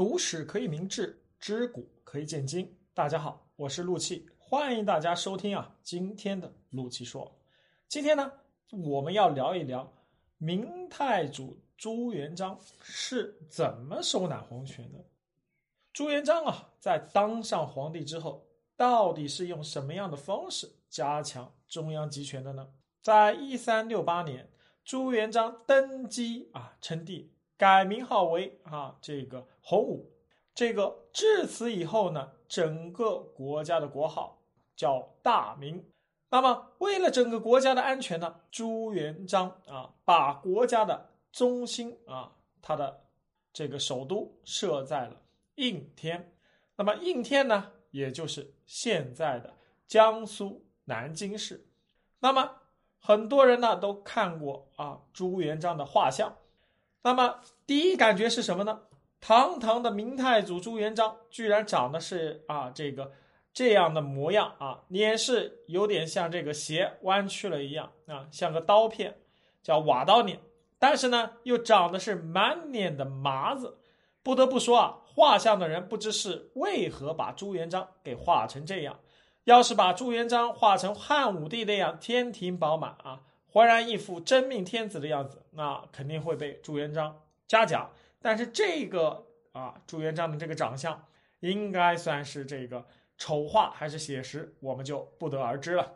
读史可以明志，知古可以鉴今。大家好，我是陆气，欢迎大家收听啊今天的陆气说。今天呢，我们要聊一聊明太祖朱元璋是怎么收揽皇权的。朱元璋啊，在当上皇帝之后，到底是用什么样的方式加强中央集权的呢？在一三六八年，朱元璋登基啊，称帝。改名号为啊，这个洪武，这个至此以后呢，整个国家的国号叫大明。那么，为了整个国家的安全呢，朱元璋啊，把国家的中心啊，他的这个首都设在了应天。那么，应天呢，也就是现在的江苏南京市。那么，很多人呢都看过啊，朱元璋的画像。那么第一感觉是什么呢？堂堂的明太祖朱元璋，居然长得是啊这个这样的模样啊，脸是有点像这个斜弯曲了一样啊，像个刀片，叫瓦刀脸。但是呢，又长得是满脸的麻子。不得不说啊，画像的人不知是为何把朱元璋给画成这样。要是把朱元璋画成汉武帝那样天庭饱满啊。浑然一副真命天子的样子，那肯定会被朱元璋嘉奖。但是这个啊，朱元璋的这个长相，应该算是这个丑化还是写实，我们就不得而知了。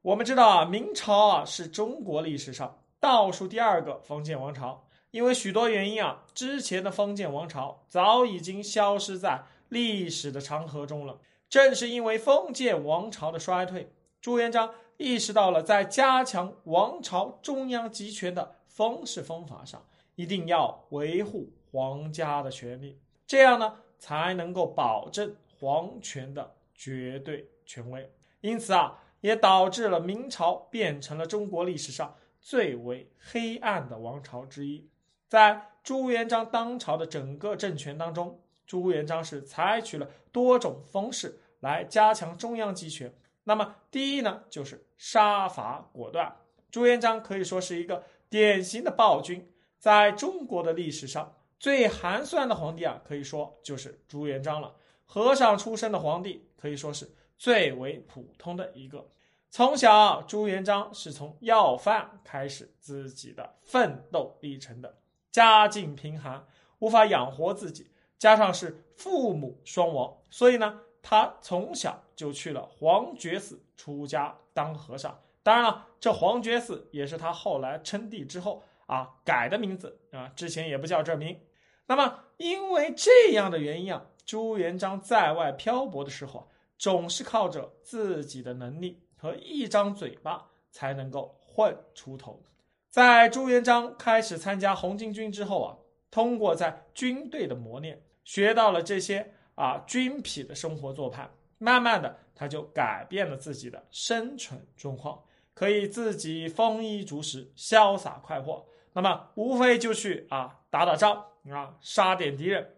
我们知道啊，明朝啊是中国历史上倒数第二个封建王朝，因为许多原因啊，之前的封建王朝早已经消失在历史的长河中了。正是因为封建王朝的衰退，朱元璋。意识到了，在加强王朝中央集权的方式方法上，一定要维护皇家的权利，这样呢，才能够保证皇权的绝对权威。因此啊，也导致了明朝变成了中国历史上最为黑暗的王朝之一。在朱元璋当朝的整个政权当中，朱元璋是采取了多种方式来加强中央集权。那么，第一呢，就是杀伐果断。朱元璋可以说是一个典型的暴君。在中国的历史上，最寒酸的皇帝啊，可以说就是朱元璋了。和尚出身的皇帝，可以说是最为普通的一个。从小，朱元璋是从要饭开始自己的奋斗历程的。家境贫寒，无法养活自己，加上是父母双亡，所以呢。他从小就去了黄觉寺出家当和尚，当然了，这黄觉寺也是他后来称帝之后啊改的名字啊，之前也不叫这名。那么因为这样的原因啊，朱元璋在外漂泊的时候啊，总是靠着自己的能力和一张嘴巴才能够混出头。在朱元璋开始参加红巾军之后啊，通过在军队的磨练，学到了这些。啊，军痞的生活做派，慢慢的他就改变了自己的生存状况，可以自己丰衣足食，潇洒快活。那么无非就去啊打打仗啊，杀点敌人。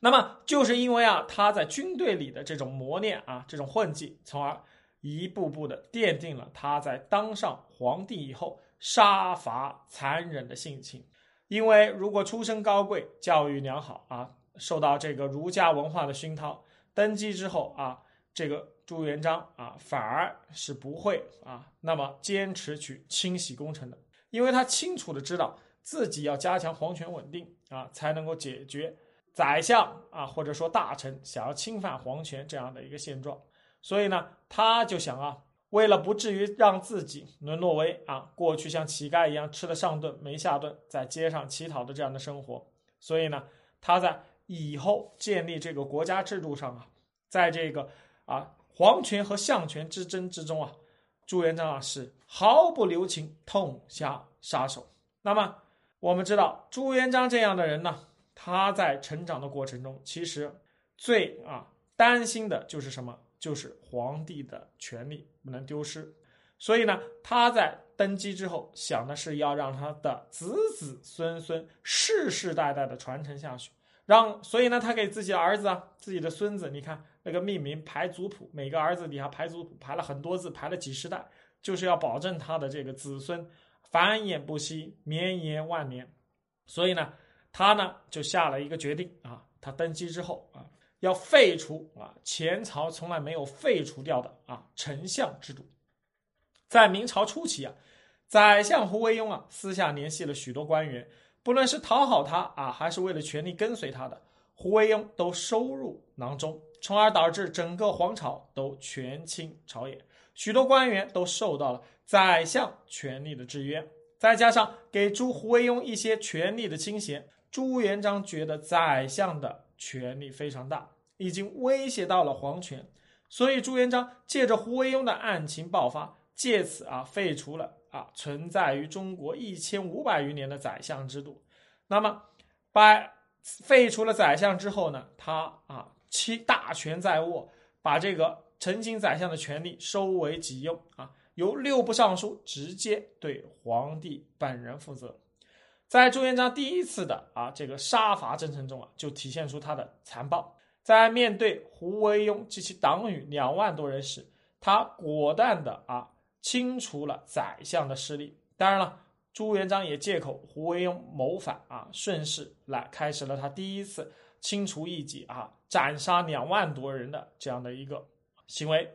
那么就是因为啊他在军队里的这种磨练啊，这种混迹，从而一步步的奠定了他在当上皇帝以后杀伐残忍的性情。因为如果出身高贵，教育良好啊。受到这个儒家文化的熏陶，登基之后啊，这个朱元璋啊，反而是不会啊那么坚持去清洗功臣的，因为他清楚的知道自己要加强皇权稳定啊，才能够解决宰相啊或者说大臣想要侵犯皇权这样的一个现状，所以呢，他就想啊，为了不至于让自己沦落为啊过去像乞丐一样吃了上顿没下顿，在街上乞讨的这样的生活，所以呢，他在。以后建立这个国家制度上啊，在这个啊皇权和相权之争之中啊，朱元璋啊是毫不留情，痛下杀手。那么我们知道朱元璋这样的人呢，他在成长的过程中，其实最啊担心的就是什么？就是皇帝的权力不能丢失。所以呢，他在登基之后，想的是要让他的子子孙孙世世代代的传承下去。让所以呢，他给自己的儿子啊，自己的孙子，你看那个命名排族谱，每个儿子底下排族谱，排了很多字，排了几十代，就是要保证他的这个子孙繁衍不息，绵延万年。所以呢，他呢就下了一个决定啊，他登基之后啊，要废除啊前朝从来没有废除掉的啊丞相制度。在明朝初期啊，宰相胡惟庸啊私下联系了许多官员，不论是讨好他啊，还是为了权力跟随他的，胡惟庸都收入囊中，从而导致整个皇朝都权倾朝野，许多官员都受到了宰相权力的制约。再加上给朱胡惟庸一些权力的倾斜，朱元璋觉得宰相的权力非常大，已经威胁到了皇权，所以朱元璋借着胡惟庸的案情爆发，借此啊废除了啊存在于中国一千五百余年的宰相制度。那么，把废除了宰相之后呢，他啊其大权在握，把这个曾经宰相的权力收为己用啊。由六部尚书直接对皇帝本人负责，在朱元璋第一次的啊这个杀伐征程中啊，就体现出他的残暴。在面对胡惟庸及其党羽两万多人时，他果断的啊清除了宰相的势力。当然了，朱元璋也借口胡惟庸谋反啊，顺势来开始了他第一次清除异己啊，斩杀两万多人的这样的一个行为。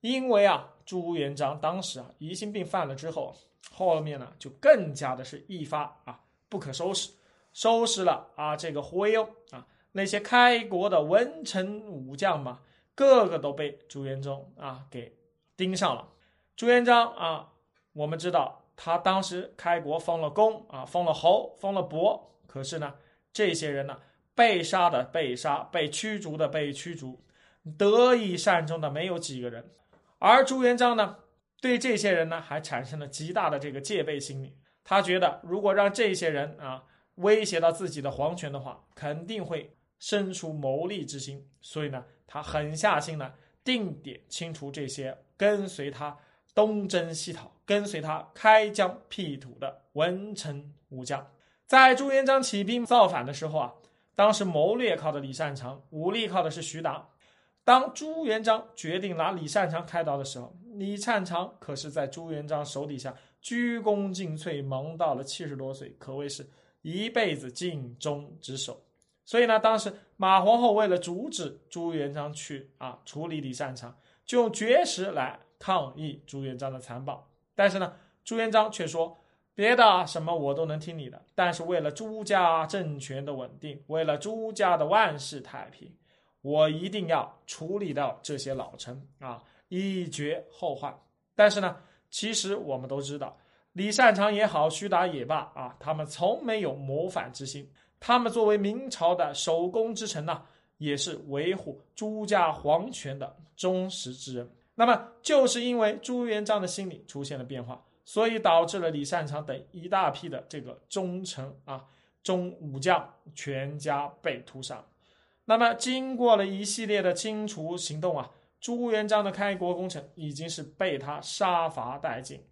因为啊，朱元璋当时啊疑心病犯了之后，后面呢就更加的是一发啊不可收拾，收拾了啊这个胡惟庸啊那些开国的文臣武将嘛，个个都被朱元璋啊给盯上了。朱元璋啊，我们知道他当时开国封了公啊，封了侯，封了伯，可是呢，这些人呢被杀的被杀，被驱逐的被驱逐，得以善终的没有几个人。而朱元璋呢，对这些人呢，还产生了极大的这个戒备心理。他觉得，如果让这些人啊威胁到自己的皇权的话，肯定会生出谋利之心。所以呢，他狠下心来，定点清除这些跟随他东征西讨、跟随他开疆辟土的文臣武将。在朱元璋起兵造反的时候啊，当时谋略靠的李善长，武力靠的是徐达。当朱元璋决定拿李善长开刀的时候，李善长可是在朱元璋手底下鞠躬尽瘁，忙到了七十多岁，可谓是一辈子尽忠职守。所以呢，当时马皇后为了阻止朱元璋去啊处理李善长，就用绝食来抗议朱元璋的残暴。但是呢，朱元璋却说：“别的什么我都能听你的，但是为了朱家政权的稳定，为了朱家的万世太平。”我一定要处理掉这些老臣啊，以绝后患。但是呢，其实我们都知道，李善长也好，徐达也罢啊，他们从没有谋反之心。他们作为明朝的首功之臣呢，也是维护朱家皇权的忠实之人。那么，就是因为朱元璋的心理出现了变化，所以导致了李善长等一大批的这个忠臣啊、忠武将全家被屠杀。那么，经过了一系列的清除行动啊，朱元璋的开国功臣已经是被他杀伐殆尽。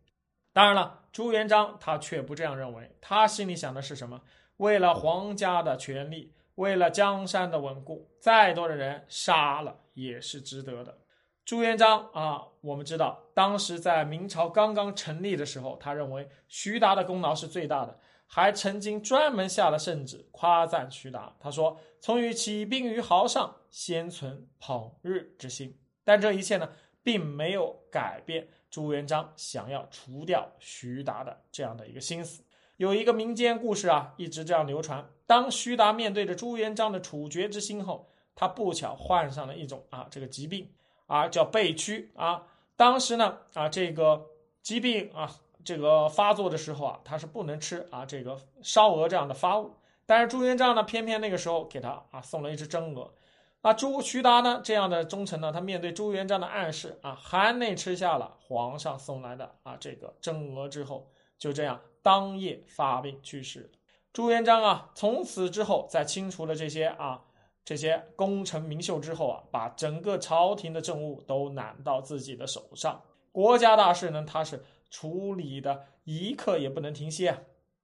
当然了，朱元璋他却不这样认为，他心里想的是什么？为了皇家的权利，为了江山的稳固，再多的人杀了也是值得的。朱元璋啊，我们知道，当时在明朝刚刚成立的时候，他认为徐达的功劳是最大的。还曾经专门下了圣旨夸赞徐达，他说：“从于起兵于濠上，先存捧日之心。”但这一切呢，并没有改变朱元璋想要除掉徐达的这样的一个心思。有一个民间故事啊，一直这样流传：当徐达面对着朱元璋的处决之心后，他不巧患上了一种啊这个疾病啊，叫背屈啊。当时呢啊这个疾病啊。这个发作的时候啊，他是不能吃啊这个烧鹅这样的发物。但是朱元璋呢，偏偏那个时候给他啊送了一只蒸鹅。啊，朱徐达呢这样的忠臣呢，他面对朱元璋的暗示啊，含泪吃下了皇上送来的啊这个蒸鹅之后，就这样当夜发病去世。朱元璋啊，从此之后，在清除了这些啊这些功成名就之后啊，把整个朝廷的政务都揽到自己的手上，国家大事呢，他是。处理的一刻也不能停歇啊，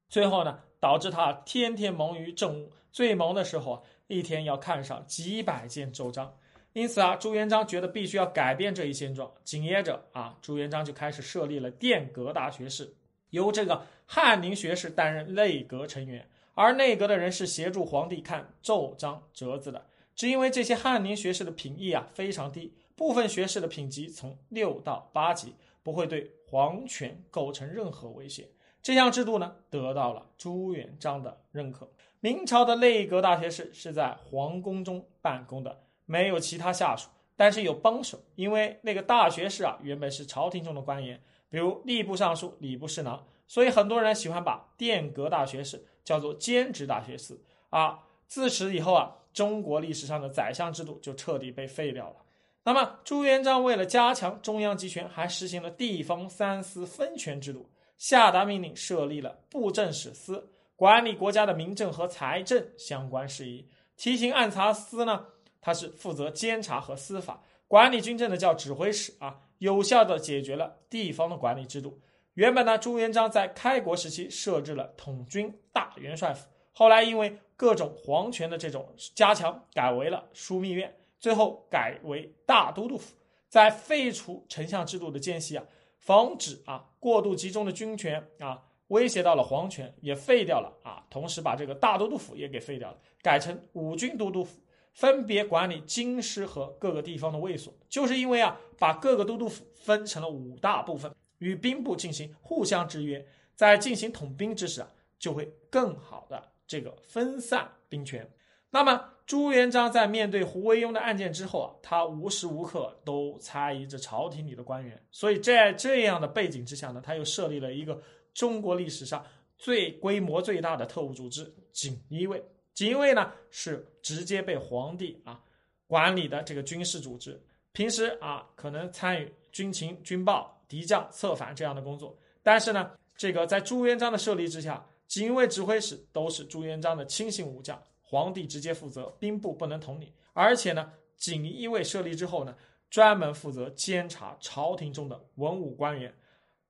最后呢，导致他天天忙于政务，最忙的时候啊，一天要看上几百件奏章。因此啊，朱元璋觉得必须要改变这一现状。紧接着啊，朱元璋就开始设立了殿阁大学士，由这个翰林学士担任内阁成员，而内阁的人是协助皇帝看奏章折子的。只因为这些翰林学士的品义啊非常低，部分学士的品级从六到八级，不会对皇权构成任何威胁。这项制度呢，得到了朱元璋的认可。明朝的内阁大学士是在皇宫中办公的，没有其他下属，但是有帮手。因为那个大学士啊，原本是朝廷中的官员，比如吏部尚书、礼部侍郎，所以很多人喜欢把殿阁大学士叫做兼职大学士啊。自此以后啊，中国历史上的宰相制度就彻底被废掉了。那么朱元璋为了加强中央集权，还实行了地方三司分权制度，下达命令设立了布政使司。管理国家的民政和财政相关事宜，提刑按察司呢，它是负责监察和司法；管理军政的叫指挥使啊，有效的解决了地方的管理制度。原本呢，朱元璋在开国时期设置了统军大元帅府，后来因为各种皇权的这种加强，改为了枢密院，最后改为大都督府。在废除丞相制度的间隙啊，防止啊过度集中的军权啊。威胁到了皇权，也废掉了啊！同时把这个大都督府也给废掉了，改成五军都督府，分别管理京师和各个地方的卫所。就是因为啊，把各个都督府分成了五大部分，与兵部进行互相制约，在进行统兵之时啊，就会更好的这个分散兵权。那么朱元璋在面对胡惟庸的案件之后啊，他无时无刻都猜疑着朝廷里的官员，所以在这样的背景之下呢，他又设立了一个。中国历史上最规模最大的特务组织——锦衣卫。锦衣卫呢，是直接被皇帝啊管理的这个军事组织。平时啊，可能参与军情、军报、敌将策反这样的工作。但是呢，这个在朱元璋的设立之下，锦衣卫指挥使都是朱元璋的亲信武将，皇帝直接负责，兵部不能统领。而且呢，锦衣卫设立之后呢，专门负责监察朝廷中的文武官员。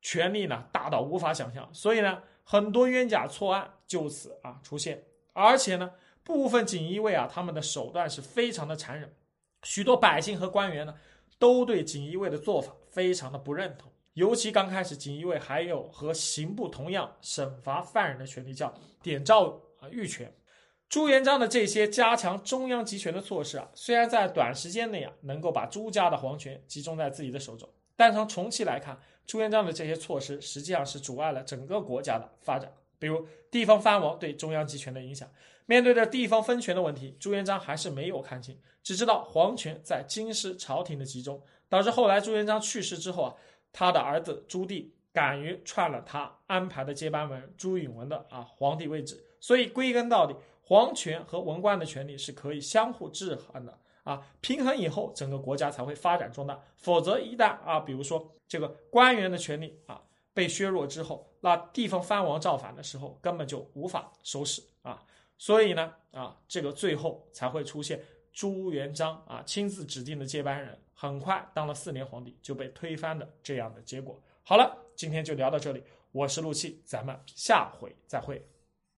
权力呢大到无法想象，所以呢很多冤假错案就此啊出现，而且呢部分锦衣卫啊他们的手段是非常的残忍，许多百姓和官员呢都对锦衣卫的做法非常的不认同，尤其刚开始锦衣卫还有和刑部同样审罚犯人的权利，叫点诏啊御权。朱元璋的这些加强中央集权的措施啊，虽然在短时间内啊能够把朱家的皇权集中在自己的手中，但从长期来看。朱元璋的这些措施实际上是阻碍了整个国家的发展，比如地方藩王对中央集权的影响。面对着地方分权的问题，朱元璋还是没有看清，只知道皇权在京师朝廷的集中，导致后来朱元璋去世之后啊，他的儿子朱棣敢于篡了他安排的接班人朱允文的啊皇帝位置。所以归根到底，皇权和文官的权力是可以相互制衡的。啊，平衡以后，整个国家才会发展壮大。否则，一旦啊，比如说这个官员的权利啊被削弱之后，那地方藩王造反的时候根本就无法收拾啊。所以呢，啊，这个最后才会出现朱元璋啊亲自指定的接班人，很快当了四年皇帝就被推翻的这样的结果。好了，今天就聊到这里，我是陆气，咱们下回再会。